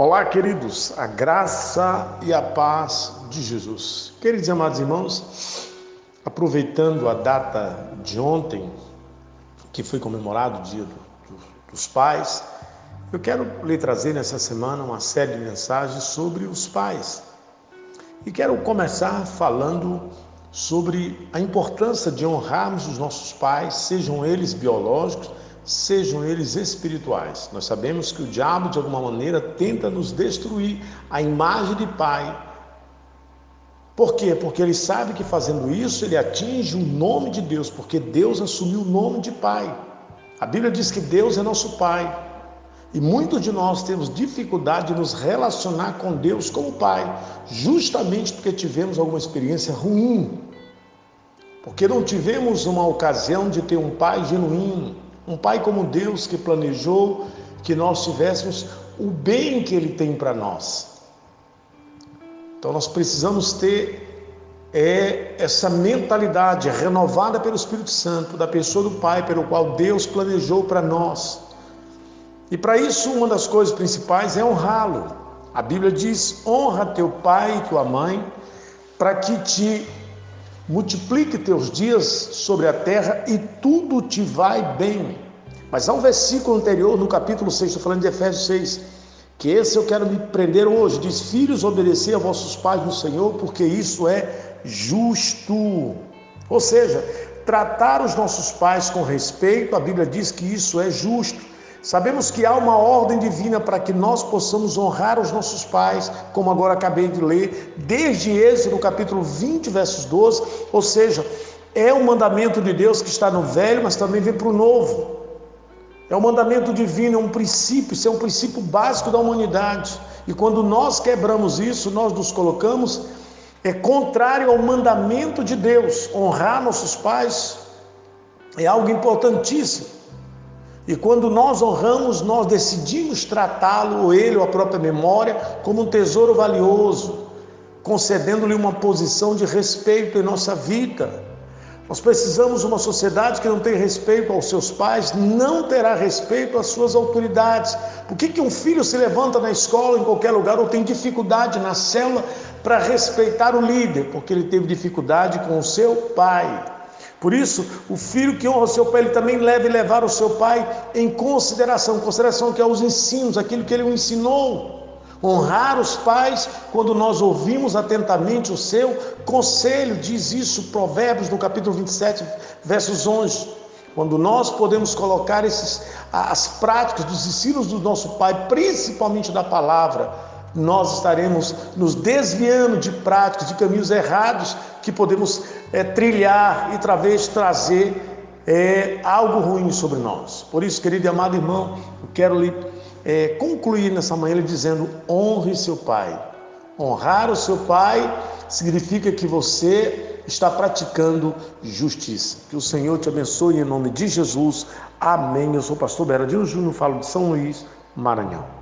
Olá, queridos, a graça e a paz de Jesus. Queridos e amados irmãos, aproveitando a data de ontem, que foi comemorado o Dia do, do, dos Pais, eu quero lhe trazer nessa semana uma série de mensagens sobre os pais. E quero começar falando sobre a importância de honrarmos os nossos pais, sejam eles biológicos, sejam eles espirituais. Nós sabemos que o diabo, de alguma maneira, tenta nos destruir a imagem de pai. Por quê? Porque ele sabe que fazendo isso ele atinge o nome de Deus, porque Deus assumiu o nome de pai. A Bíblia diz que Deus é nosso pai. E muitos de nós temos dificuldade de nos relacionar com Deus como pai, justamente porque tivemos alguma experiência ruim. Porque não tivemos uma ocasião de ter um pai genuíno, um pai como Deus que planejou que nós tivéssemos o bem que Ele tem para nós. Então nós precisamos ter é, essa mentalidade renovada pelo Espírito Santo, da pessoa do Pai, pelo qual Deus planejou para nós. E para isso, uma das coisas principais é honrá-lo. A Bíblia diz: honra teu pai e tua mãe, para que te multiplique teus dias sobre a terra e tudo te vai bem. Mas há um versículo anterior, no capítulo 6, estou falando de Efésios 6, que esse eu quero me prender hoje. Diz: Filhos, obedecer a vossos pais no Senhor, porque isso é justo. Ou seja, tratar os nossos pais com respeito, a Bíblia diz que isso é justo. Sabemos que há uma ordem divina para que nós possamos honrar os nossos pais, como agora acabei de ler, desde no capítulo 20, versos 12, ou seja, é um mandamento de Deus que está no velho, mas também vem para o novo. É um mandamento divino, é um princípio, isso é um princípio básico da humanidade. E quando nós quebramos isso, nós nos colocamos é contrário ao mandamento de Deus. Honrar nossos pais é algo importantíssimo. E quando nós honramos, nós decidimos tratá-lo, ele, ou a própria memória, como um tesouro valioso, concedendo-lhe uma posição de respeito em nossa vida. Nós precisamos de uma sociedade que não tem respeito aos seus pais, não terá respeito às suas autoridades. Por que, que um filho se levanta na escola, em qualquer lugar, ou tem dificuldade na célula para respeitar o líder? Porque ele teve dificuldade com o seu pai. Por isso, o filho que honra o seu pai, ele também deve levar o seu pai em consideração, consideração que é os ensinos, aquilo que ele o ensinou. Honrar os pais quando nós ouvimos atentamente o seu conselho, diz isso Provérbios no capítulo 27, versos 11. Quando nós podemos colocar esses, as práticas dos ensinos do nosso pai, principalmente da palavra, nós estaremos nos desviando de práticas, de caminhos errados que podemos é, trilhar e talvez trazer é, algo ruim sobre nós. Por isso, querido e amado irmão, eu quero lhe é, concluir nessa manhã lhe dizendo: honre seu pai. Honrar o seu pai significa que você está praticando justiça. Que o Senhor te abençoe em nome de Jesus. Amém. Eu sou o pastor Beradinho Júnior, falo de São Luís, Maranhão.